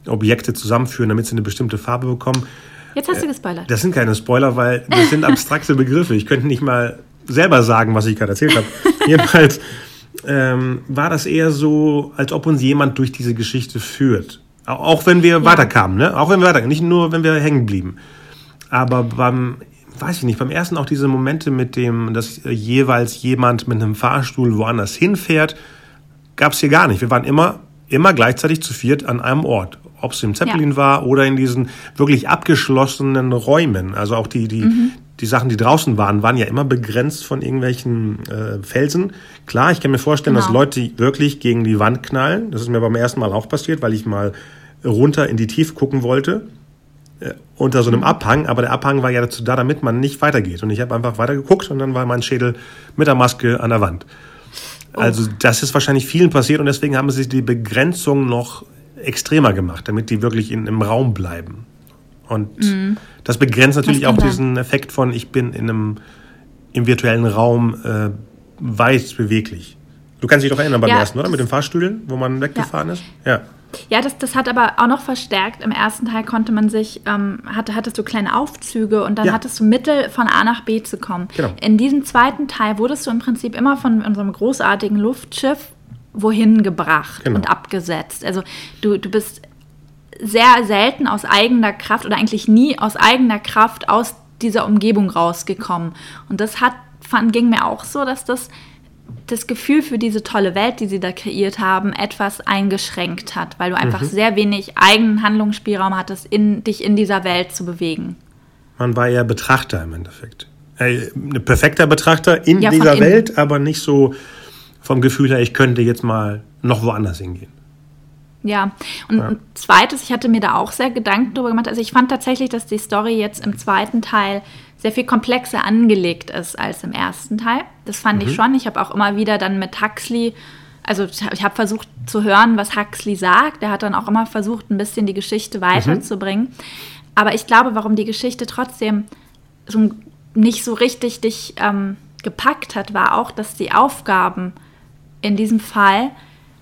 Objekte zusammenführen, damit sie eine bestimmte Farbe bekommen. Jetzt hast du gespoilert. Das sind keine Spoiler, weil das sind abstrakte Begriffe. Ich könnte nicht mal selber sagen, was ich gerade erzählt habe. Jedenfalls ähm, war das eher so, als ob uns jemand durch diese Geschichte führt. Auch wenn wir ja. weiterkamen, ne? Auch wenn wir weiterkamen, nicht nur, wenn wir hängen blieben. Aber beim, weiß ich nicht, beim ersten auch diese Momente mit dem, dass jeweils jemand mit einem Fahrstuhl woanders hinfährt, gab es hier gar nicht. Wir waren immer, immer gleichzeitig zu viert an einem Ort. Ob es im Zeppelin ja. war oder in diesen wirklich abgeschlossenen Räumen. Also auch die, die, mhm. die Sachen, die draußen waren, waren ja immer begrenzt von irgendwelchen äh, Felsen. Klar, ich kann mir vorstellen, genau. dass Leute wirklich gegen die Wand knallen. Das ist mir beim ersten Mal auch passiert, weil ich mal runter in die Tiefe gucken wollte, äh, unter so einem Abhang, aber der Abhang war ja dazu da, damit man nicht weitergeht. Und ich habe einfach weiter geguckt und dann war mein Schädel mit der Maske an der Wand. Oh. Also das ist wahrscheinlich vielen passiert und deswegen haben sie die Begrenzung noch extremer gemacht, damit die wirklich in, im Raum bleiben. Und mhm. das begrenzt natürlich auch diesen Effekt von, ich bin in einem im virtuellen Raum äh, weit beweglich. Du kannst dich doch erinnern beim ja, ersten, oder? Mit den Fahrstühlen, wo man weggefahren ja. ist? Ja. Ja, das, das hat aber auch noch verstärkt. Im ersten Teil konnte man sich, ähm, hatte, hattest du kleine Aufzüge und dann ja. hattest du Mittel, von A nach B zu kommen. Genau. In diesem zweiten Teil wurdest du im Prinzip immer von unserem großartigen Luftschiff wohin gebracht genau. und abgesetzt. Also du, du bist sehr selten aus eigener Kraft oder eigentlich nie aus eigener Kraft aus dieser Umgebung rausgekommen. Und das hat, fand, ging mir auch so, dass das das Gefühl für diese tolle Welt, die sie da kreiert haben, etwas eingeschränkt hat, weil du einfach mhm. sehr wenig eigenen Handlungsspielraum hattest, in, dich in dieser Welt zu bewegen. Man war ja Betrachter im Endeffekt. Äh, ein perfekter Betrachter in ja, dieser Welt, aber nicht so vom Gefühl her, ich könnte jetzt mal noch woanders hingehen. Ja, und ja. zweites, ich hatte mir da auch sehr Gedanken darüber gemacht. Also ich fand tatsächlich, dass die Story jetzt im zweiten Teil sehr viel komplexer angelegt ist als im ersten Teil. Das fand mhm. ich schon. Ich habe auch immer wieder dann mit Huxley, also ich habe versucht zu hören, was Huxley sagt. Er hat dann auch immer versucht, ein bisschen die Geschichte weiterzubringen. Mhm. Aber ich glaube, warum die Geschichte trotzdem so nicht so richtig dich ähm, gepackt hat, war auch, dass die Aufgaben in diesem Fall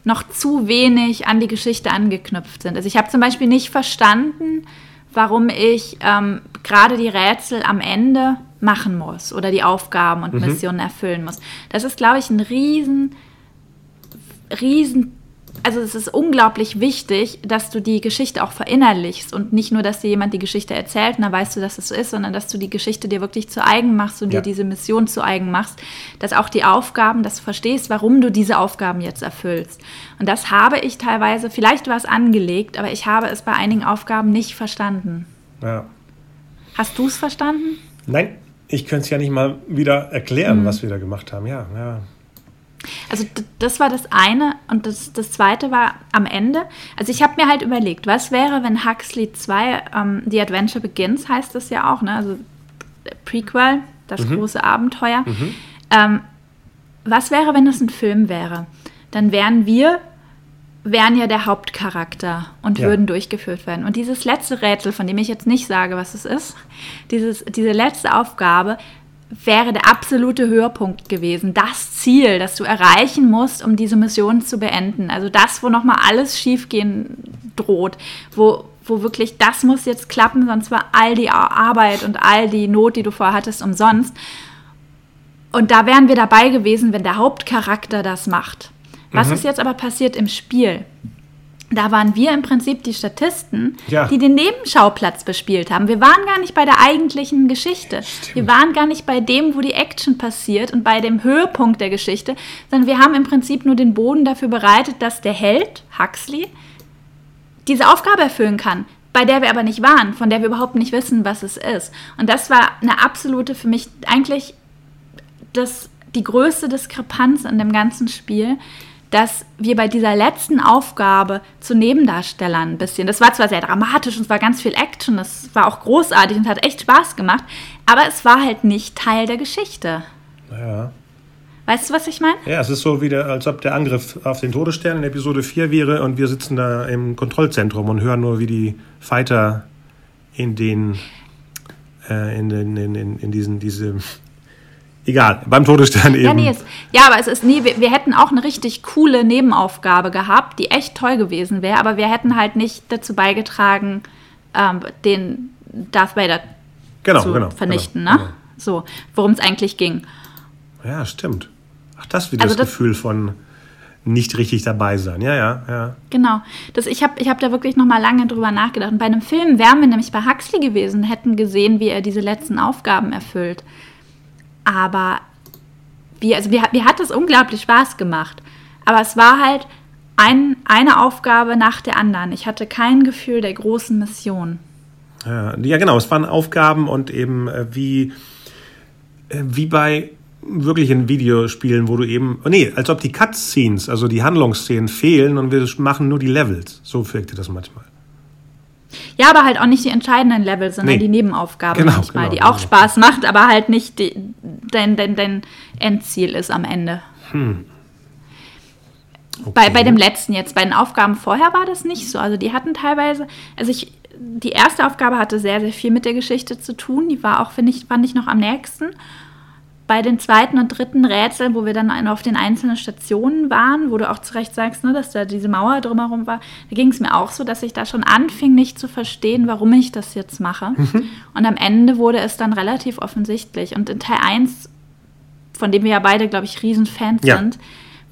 noch zu wenig an die Geschichte angeknüpft sind. Also ich habe zum Beispiel nicht verstanden, warum ich ähm, gerade die Rätsel am Ende machen muss oder die Aufgaben und mhm. Missionen erfüllen muss. Das ist, glaube ich, ein riesen, riesen also es ist unglaublich wichtig, dass du die Geschichte auch verinnerlichst und nicht nur, dass dir jemand die Geschichte erzählt und dann weißt du, dass es so ist, sondern dass du die Geschichte dir wirklich zu eigen machst und ja. dir diese Mission zu eigen machst, dass auch die Aufgaben, dass du verstehst, warum du diese Aufgaben jetzt erfüllst. Und das habe ich teilweise, vielleicht war es angelegt, aber ich habe es bei einigen Aufgaben nicht verstanden. Ja. Hast du es verstanden? Nein, ich könnte es ja nicht mal wieder erklären, mhm. was wir da gemacht haben. Ja, ja. Also das war das eine und das, das zweite war am Ende. Also ich habe mir halt überlegt, was wäre, wenn Huxley 2, ähm, The Adventure Begins heißt das ja auch, ne? also Prequel, das mhm. große Abenteuer. Mhm. Ähm, was wäre, wenn das ein Film wäre? Dann wären wir, wären ja der Hauptcharakter und ja. würden durchgeführt werden. Und dieses letzte Rätsel, von dem ich jetzt nicht sage, was es ist, dieses, diese letzte Aufgabe wäre der absolute Höhepunkt gewesen. Das Ziel, das du erreichen musst, um diese Mission zu beenden. Also das, wo nochmal alles schiefgehen droht, wo, wo wirklich das muss jetzt klappen, sonst war all die Arbeit und all die Not, die du vorhattest, umsonst. Und da wären wir dabei gewesen, wenn der Hauptcharakter das macht. Was mhm. ist jetzt aber passiert im Spiel? Da waren wir im Prinzip die Statisten, ja. die den Nebenschauplatz bespielt haben. Wir waren gar nicht bei der eigentlichen Geschichte. Stimmt. Wir waren gar nicht bei dem, wo die Action passiert und bei dem Höhepunkt der Geschichte, sondern wir haben im Prinzip nur den Boden dafür bereitet, dass der Held, Huxley, diese Aufgabe erfüllen kann, bei der wir aber nicht waren, von der wir überhaupt nicht wissen, was es ist. Und das war eine absolute, für mich eigentlich das, die größte Diskrepanz in dem ganzen Spiel dass wir bei dieser letzten Aufgabe zu Nebendarstellern ein bisschen, das war zwar sehr dramatisch und es war ganz viel Action, das war auch großartig und hat echt Spaß gemacht, aber es war halt nicht Teil der Geschichte. Ja. Weißt du, was ich meine? Ja, es ist so wieder, als ob der Angriff auf den Todesstern in Episode 4 wäre und wir sitzen da im Kontrollzentrum und hören nur, wie die Fighter in den, äh, in, den in, in, in diesen, diese Egal, beim Todesstern eben. Ja, nee, es, ja aber es ist nie, wir, wir, hätten auch eine richtig coole Nebenaufgabe gehabt, die echt toll gewesen wäre, aber wir hätten halt nicht dazu beigetragen, ähm, den Darth Vader genau, zu genau, vernichten, genau, ne? Genau. So, worum es eigentlich ging. Ja, stimmt. Ach, das wieder also das, das Gefühl von nicht richtig dabei sein. Ja, ja, ja. Genau. Das, ich habe ich hab da wirklich noch mal lange drüber nachgedacht. Und bei einem Film wären wir nämlich bei Huxley gewesen, hätten gesehen, wie er diese letzten Aufgaben erfüllt. Aber wie, also mir, mir hat das unglaublich Spaß gemacht. Aber es war halt ein, eine Aufgabe nach der anderen. Ich hatte kein Gefühl der großen Mission. Ja, ja genau. Es waren Aufgaben und eben äh, wie, äh, wie bei wirklichen Videospielen, wo du eben, oh nee, als ob die Cutscenes, also die Handlungsszenen fehlen und wir machen nur die Levels. So wirkte das manchmal. Ja, aber halt auch nicht die entscheidenden Level, sondern nee. die Nebenaufgabe genau, manchmal, genau, die auch genau. Spaß macht, aber halt nicht die, dein, dein, dein Endziel ist am Ende. Hm. Okay. Bei, bei dem letzten jetzt, bei den Aufgaben vorher war das nicht so. Also die hatten teilweise, also ich, die erste Aufgabe hatte sehr, sehr viel mit der Geschichte zu tun. Die war auch, finde ich, fand ich noch am nächsten bei den zweiten und dritten Rätseln, wo wir dann auf den einzelnen Stationen waren, wo du auch zu Recht sagst, ne, dass da diese Mauer drumherum war, da ging es mir auch so, dass ich da schon anfing, nicht zu verstehen, warum ich das jetzt mache. Mhm. Und am Ende wurde es dann relativ offensichtlich. Und in Teil 1, von dem wir ja beide, glaube ich, Riesenfans ja. sind,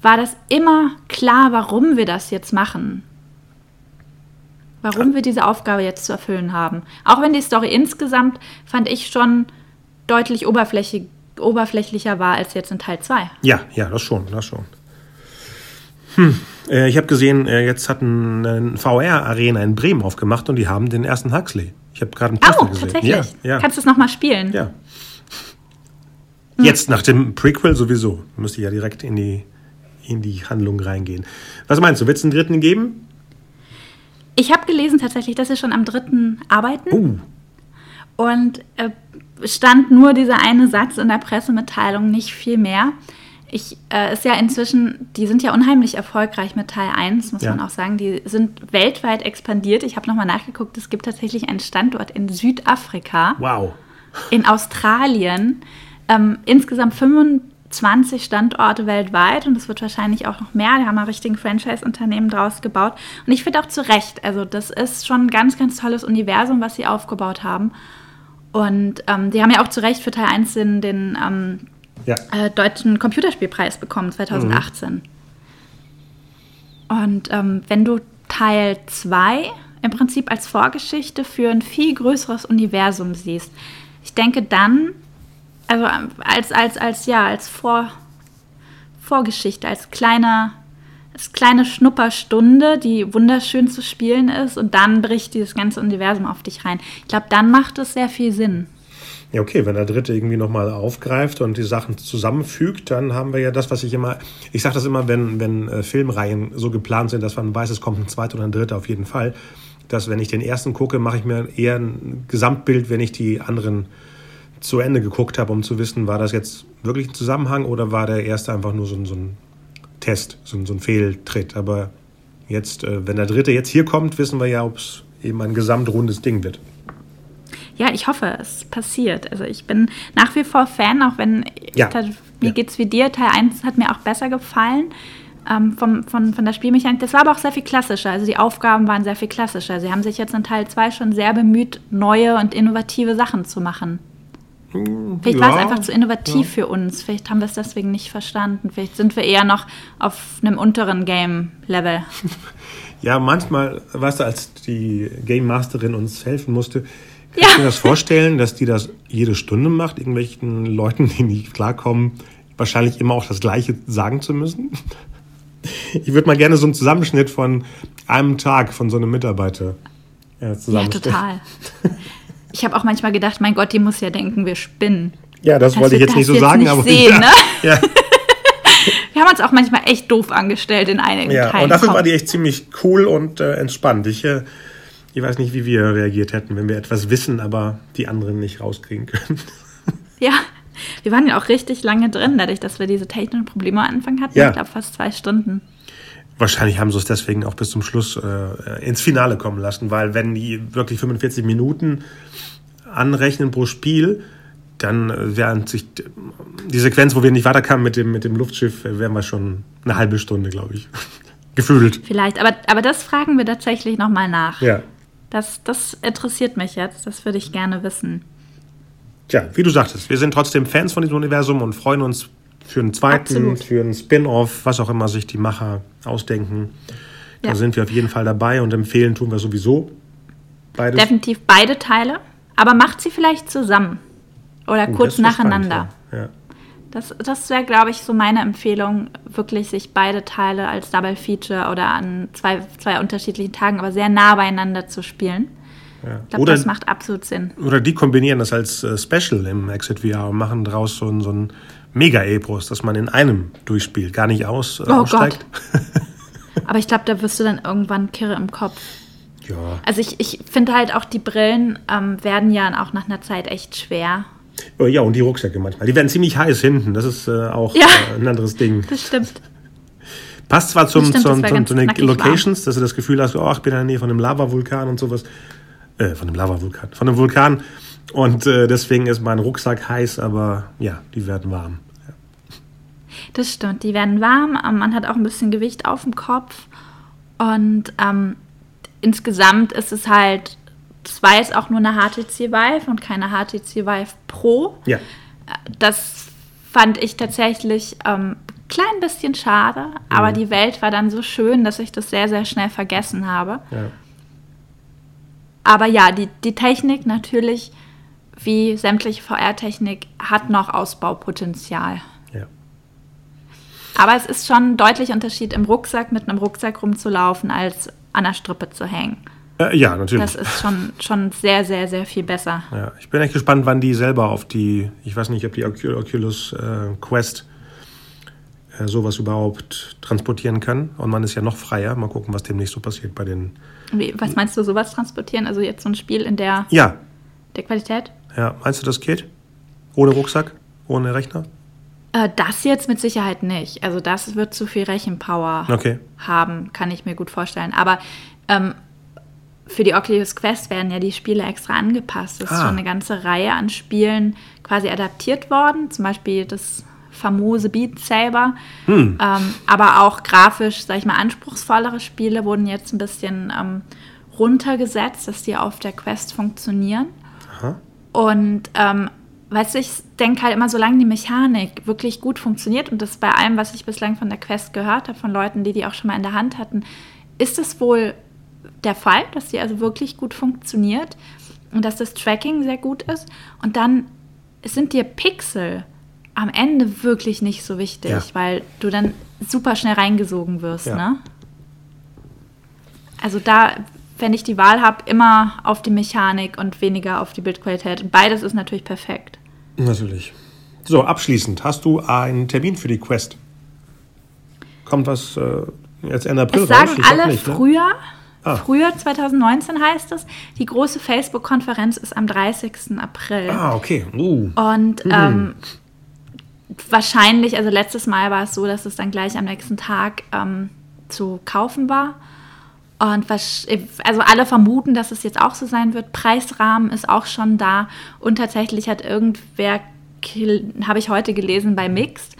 war das immer klar, warum wir das jetzt machen. Warum wir diese Aufgabe jetzt zu erfüllen haben. Auch wenn die Story insgesamt, fand ich schon deutlich oberflächlich oberflächlicher war als jetzt in Teil 2. Ja, ja, das schon, das schon. Hm. Äh, ich habe gesehen, äh, jetzt hat ein, VR-Arena in Bremen aufgemacht und die haben den ersten Huxley. Ich habe gerade einen Poster oh, gesehen. tatsächlich? Ja, ja. Kannst du es nochmal spielen? Ja. Hm. Jetzt nach dem Prequel sowieso. Müsste ja direkt in die, in die Handlung reingehen. Was meinst du, wird es einen dritten geben? Ich habe gelesen tatsächlich, dass sie schon am dritten arbeiten. Uh, Und äh, stand nur dieser eine Satz in der Pressemitteilung, nicht viel mehr. Ich, äh, ist ja inzwischen, die sind ja unheimlich erfolgreich mit Teil 1, muss Ja. man auch sagen. Die sind weltweit expandiert. Ich habe nochmal nachgeguckt, es gibt tatsächlich einen Standort in Südafrika, wow. in Australien, ähm, insgesamt 25 Standorte weltweit und es wird wahrscheinlich auch noch mehr. Die haben ein richtigen Franchise-Unternehmen draus gebaut. Und ich finde auch zu Recht, also das ist schon ein ganz, ganz tolles Universum, was sie aufgebaut haben. Und ähm, die haben ja auch zu Recht für Teil 1 den, den ähm, Ja. äh, deutschen Computerspielpreis bekommen, 2018. Und ähm, wenn du Teil 2 im Prinzip als Vorgeschichte für ein viel größeres Universum siehst, ich denke dann, also ähm, als, als, als, ja, als Vor, Vorgeschichte, als kleiner, als kleine Schnupperstunde, die wunderschön zu spielen ist und dann bricht dieses ganze Universum auf dich rein. Ich glaube, dann macht es sehr viel Sinn. Ja, okay, wenn der Dritte irgendwie nochmal aufgreift und die Sachen zusammenfügt, dann haben wir ja das, was ich immer, ich sage das immer, wenn, wenn äh, Filmreihen so geplant sind, dass man weiß, es kommt ein zweiter oder ein dritter auf jeden Fall, dass wenn ich den ersten gucke, mache ich mir eher ein Gesamtbild, wenn ich die anderen zu Ende geguckt habe, um zu wissen, war das jetzt wirklich ein Zusammenhang oder war der erste einfach nur so so ein Test, so ein, so ein Fehltritt. Aber jetzt, äh, wenn der Dritte jetzt hier kommt, wissen wir ja, ob es eben ein gesamtrundes Ding wird. Ja, ich hoffe, es passiert. Also ich bin nach wie vor Fan, auch wenn Ja. ich, mir Ja. geht's wie dir. Teil 1 hat mir auch besser gefallen. Ähm, vom, von, von der Spielmechanik. Das war aber auch sehr viel klassischer. Also die Aufgaben waren sehr viel klassischer. Sie haben sich jetzt in Teil 2 schon sehr bemüht, neue und innovative Sachen zu machen. Vielleicht war es Ja, einfach zu innovativ für uns. Vielleicht haben wir es deswegen nicht verstanden. Vielleicht sind wir eher noch auf einem unteren Game-Level. Ja, manchmal, weißt du, als die Game Masterin uns helfen musste, Ja. kannst du dir das vorstellen, dass die das jede Stunde macht, irgendwelchen Leuten, die nicht klarkommen, wahrscheinlich immer auch das Gleiche sagen zu müssen? Ich würde mal gerne so einen Zusammenschnitt von einem Tag von so einem Mitarbeiter äh, Ja, zusammenstellen. total. Ich habe auch manchmal gedacht, mein Gott, die muss ja denken, wir spinnen. Ja, das Dass wollte ich jetzt nicht das so sagen, nicht aber sehen, ja, ne? ja, Wir haben uns auch manchmal echt doof angestellt in einigen ja. Teilen. Und dafür war die echt ziemlich cool und äh, entspannt. Ich, äh, ich weiß nicht, wie wir reagiert hätten, wenn wir etwas wissen, aber die anderen nicht rauskriegen können. Ja, wir waren ja auch richtig lange drin, dadurch, dass wir diese technischen Probleme am Anfang hatten. Ja. Ich glaube, fast zwei Stunden. Wahrscheinlich haben sie es deswegen auch bis zum Schluss äh, ins Finale kommen lassen, weil wenn die wirklich 45 Minuten anrechnen pro Spiel, dann äh, wären sich die Sequenz, wo wir nicht weiterkamen mit dem, mit dem Luftschiff, äh, wären wir schon eine halbe Stunde, glaube ich. Gefühlt. Vielleicht, aber, aber das fragen wir tatsächlich nochmal nach. Ja. Das, das interessiert mich jetzt, das würde ich gerne wissen. Tja, wie du sagtest, wir sind trotzdem Fans von diesem Universum und freuen uns für einen zweiten, Absolut. für einen Spin-off, was auch immer sich die Macher ausdenken. Da Ja. sind wir auf jeden Fall dabei und empfehlen tun wir sowieso beides. Definitiv beide Teile, aber macht sie vielleicht zusammen oder Oh, kurz spannend, nacheinander. Ja. Das, das wäre, glaube ich, so meine Empfehlung, wirklich sich beide Teile als Double Feature oder an zwei, zwei unterschiedlichen Tagen, aber sehr nah beieinander zu spielen. Ja. Ich glaube, Oder, das macht absolut Sinn. oder die kombinieren das als äh, Special im Exit VR und machen daraus so ein, so ein Mega-Epos, dass man in einem durchspielt, gar nicht aus, äh, Oh aussteigt. Aber ich glaube, da wirst du dann irgendwann Kirre im Kopf. Ja. Also ich, ich finde halt auch, die Brillen ähm, werden ja auch nach einer Zeit echt schwer. Oh, ja, und die Rucksäcke manchmal. Die werden ziemlich heiß hinten. Das ist äh, auch Ja. äh, ein anderes Ding. Das stimmt. Passt zwar zum, stimmt, zum, zum, zu den Locations, dass du das Gefühl hast, oh, ich bin in der Nähe von einem Lavavulkan und sowas. Äh, von einem Lavavulkan. Von einem Vulkan. Und äh, deswegen ist mein Rucksack heiß, aber ja, die werden warm. Das stimmt. Die werden warm. ähm, Man hat auch ein bisschen Gewicht auf dem Kopf. Und ähm, insgesamt ist es halt, das war jetzt auch nur eine HTC Vive und keine HTC Vive Pro. Ja. Das fand ich tatsächlich ähm, klein bisschen schade, aber die Welt war dann so schön, dass ich das sehr, sehr schnell vergessen habe. ja. Aber ja, die, die Technik natürlich, wie sämtliche VR-Technik, hat noch Ausbaupotenzial. ja. Aber es ist schon ein deutlicher Unterschied, im Rucksack mit einem Rucksack rumzulaufen, als an der Strippe zu hängen. Äh, ja, natürlich. Das ist schon, schon sehr, sehr, sehr viel besser. Ja, ich bin echt gespannt, wann die selber auf die, ich weiß nicht, ob die Ocu- Oculus äh, Quest äh, sowas überhaupt transportieren kann. Und man ist ja noch freier. Mal gucken, was demnächst so passiert bei den. Wie, was meinst du, sowas transportieren? Also jetzt so ein Spiel in der, Ja, der Qualität? Ja. Meinst du, das geht? Ohne Rucksack? Ohne Rechner? Äh, das jetzt mit Sicherheit nicht. Also das wird zu viel Rechenpower Okay. haben, kann ich mir gut vorstellen. Aber ähm, für die Oculus Quest werden ja die Spiele extra angepasst. Es ist Ah. schon eine ganze Reihe an Spielen quasi adaptiert worden. Zum Beispiel das famose Beat Saber. Ähm, aber auch grafisch, sag ich mal, anspruchsvollere Spiele wurden jetzt ein bisschen ähm, runtergesetzt, dass die auf der Quest funktionieren. Aha. Und ähm, weißt du, ich denke halt immer, solange die Mechanik wirklich gut funktioniert und das bei allem, was ich bislang von der Quest gehört habe, von Leuten, die die auch schon mal in der Hand hatten, ist es wohl der Fall, dass die also wirklich gut funktioniert und dass das Tracking sehr gut ist. Und dann sind dir Pixel am Ende wirklich nicht so wichtig, Ja. weil du dann super schnell reingesogen wirst, Ja. ne? Also da, wenn ich die Wahl habe, immer auf die Mechanik und weniger auf die Bildqualität. Beides ist natürlich perfekt. Natürlich. So, abschließend. Hast du einen Termin für die Quest? Kommt was äh, jetzt Ende April Es sagen raus? Alle nicht, ne? früher, Ah. früher 2019 heißt es, die große Facebook-Konferenz ist am 30. April. Ah, okay. Uh. Und ähm, wahrscheinlich, also letztes Mal war es so, dass es dann gleich am nächsten Tag ähm, zu kaufen war. Und was, also alle vermuten, dass es jetzt auch so sein wird. Preisrahmen ist auch schon da. Und tatsächlich hat irgendwer, habe ich heute gelesen bei Mixed,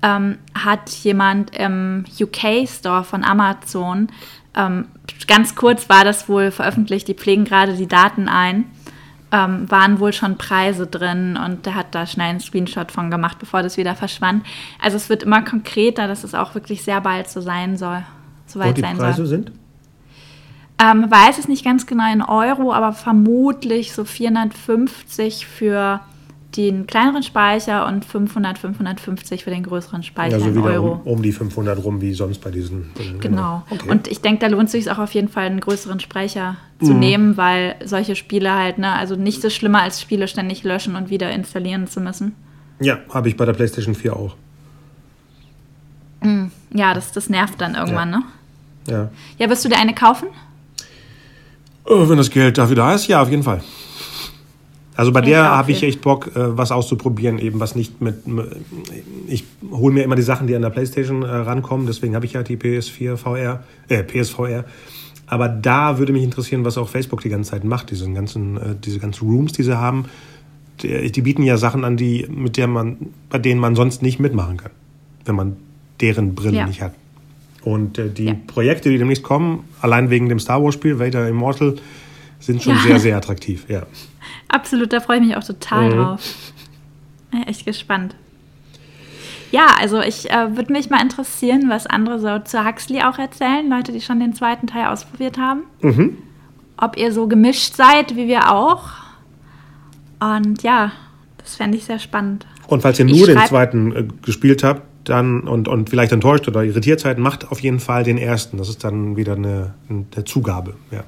ähm, hat jemand im UK-Store von Amazon, ähm, ganz kurz war das wohl veröffentlicht, die pflegen gerade die Daten ein, ähm, waren wohl schon Preise drin und der hat da schnell einen Screenshot von gemacht, bevor das wieder verschwand. Also es wird immer konkreter, dass es auch wirklich sehr bald so sein soll, soweit Und die sein Preise soll. sind? Ähm, weiß es nicht ganz genau in Euro, aber vermutlich so 450 für den kleineren Speicher und 500, 550 für den größeren Speicher Also in wieder Euro. um, um die 500 rum, wie sonst bei diesen. äh, Genau. Okay. Und ich denke, da lohnt es sich auch auf jeden Fall, einen größeren Speicher zu Mhm. nehmen, weil solche Spiele halt, ne, also nicht so schlimmer als Spiele ständig löschen und wieder installieren zu müssen. ja, habe ich bei der PlayStation 4 auch. Ja, das, das nervt dann irgendwann, ne? Ja. Ja, wirst du dir eine kaufen? Oh, wenn das Geld dafür da ist, ja, auf jeden Fall. Also bei der habe ich echt Bock, äh, was auszuprobieren, eben was nicht mit. Ich hole mir immer die Sachen, die an der PlayStation äh, rankommen, deswegen habe ich ja die PS4 VR, äh, PSVR. Aber da würde mich interessieren, was auch Facebook die ganze Zeit macht, diesen ganzen, äh, diese ganzen Rooms, die sie haben. Die, die bieten ja Sachen an, die, mit der man, bei denen man sonst nicht mitmachen kann, wenn man deren Brille Ja. nicht hat. Und äh, die Ja. Projekte, die demnächst kommen, allein wegen dem Star Wars Spiel, Vader Immortal, sind schon Ja. sehr, sehr attraktiv. Ja. Absolut, da freue ich mich auch total Mhm. drauf. Ja, echt gespannt. Ja, also ich äh, würde mich mal interessieren, was andere so zu Huxley auch erzählen, Leute, die schon den zweiten Teil ausprobiert haben. Mhm. Ob ihr so gemischt seid wie wir auch. Und ja, das fände ich sehr spannend. Und falls ihr nur den zweiten äh, gespielt habt, dann und, und vielleicht enttäuscht oder irritiert seid, macht auf jeden Fall den ersten. Das ist dann wieder eine, eine Zugabe. Ja.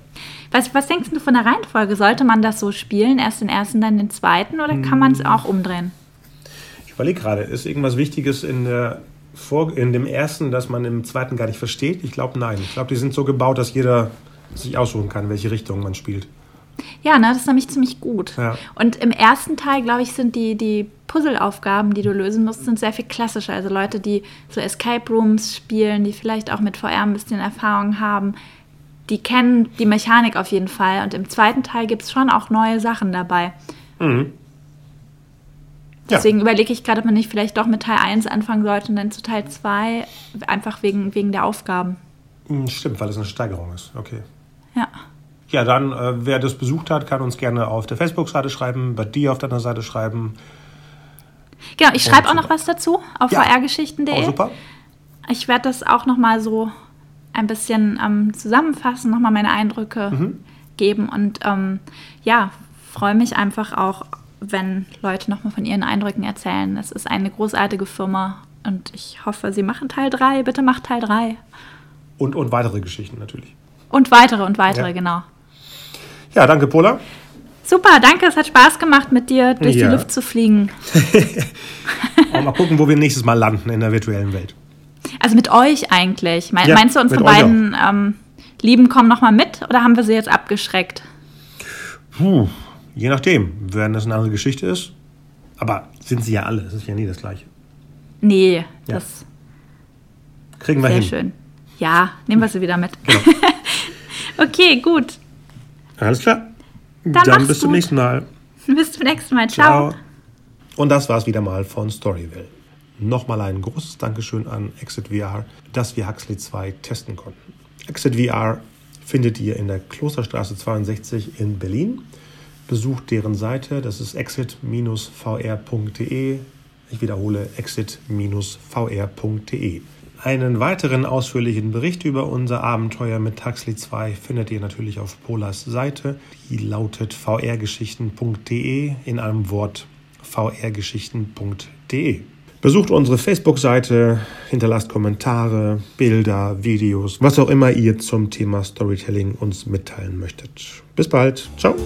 Was, was denkst du von der Reihenfolge? Sollte man das so spielen? Erst den ersten, dann den zweiten? Oder kann man es auch umdrehen? Ich überlege gerade, ist irgendwas Wichtiges in, der Vor in dem ersten, das man im zweiten gar nicht versteht? Ich glaube, nein. Ich glaube, die sind so gebaut, dass jeder sich aussuchen kann, welche Richtung man spielt. Ja, ne, das ist nämlich ziemlich gut. Ja. Und im ersten Teil, glaube ich, sind die, die Puzzleaufgaben, die du lösen musst, sind sehr viel klassischer. Also Leute, die so Escape Rooms spielen, die vielleicht auch mit VR ein bisschen Erfahrung haben, die kennen die Mechanik auf jeden Fall. Und im zweiten Teil gibt es schon auch neue Sachen dabei. Mhm. Ja. Deswegen überlege ich gerade, ob man nicht vielleicht doch mit Teil 1 anfangen sollte und dann zu Teil 2, einfach wegen, wegen der Aufgaben. Hm, Stimmt, weil es eine Steigerung ist. Okay. Ja. Ja, dann, äh, wer das besucht hat, kann uns gerne auf der Facebook-Seite schreiben, bei dir auf deiner Seite schreiben. Genau, ich schreibe auch noch was dazu auf Ja. vrgeschichten.de. Oh, super. Ich werde das auch noch mal so ein bisschen ähm, zusammenfassen, noch mal meine Eindrücke Mhm. geben und ähm, ja, freue mich einfach auch, wenn Leute noch mal von ihren Eindrücken erzählen. Es ist eine großartige Firma und ich hoffe, sie machen Teil 3. Bitte macht Teil 3. Und, und weitere Geschichten natürlich. Und weitere und weitere, Ja. genau. Ja, danke, Pola. Super, danke, es hat Spaß gemacht, mit dir durch Ja. die Luft zu fliegen. Mal gucken, wo wir nächstes Mal landen in der virtuellen Welt. Also mit euch eigentlich. Me Ja, meinst du, unsere beiden ähm, Lieben kommen nochmal mit oder haben wir sie jetzt abgeschreckt? Puh, je nachdem, wenn das eine andere Geschichte ist. Aber sind sie ja alle, es ist ja nie das Gleiche. Nee, Ja. das Kriegen wir sehr hin. schön. Ja, nehmen wir sie wieder mit. Genau. okay, gut. Alles klar. Dann mach's bis zum gut. nächsten Mal. Bis zum nächsten Mal. Ciao. Und das war's wieder mal von Storyville. Nochmal ein großes Dankeschön an Exit VR, dass wir Huxley 2 testen konnten. Exit VR findet ihr in der Klosterstraße 62 in Berlin. Besucht deren Seite, das ist exit-vr.de. Ich wiederhole, exit-vr.de. Einen weiteren ausführlichen Bericht über unser Abenteuer mit Huxley 2 findet ihr natürlich auf Polas Seite. Die lautet vrgeschichten.de in einem Wort vrgeschichten.de. Besucht unsere Facebook-Seite, hinterlasst Kommentare, Bilder, Videos, was auch immer ihr zum Thema Storytelling uns mitteilen möchtet. Bis bald. Ciao.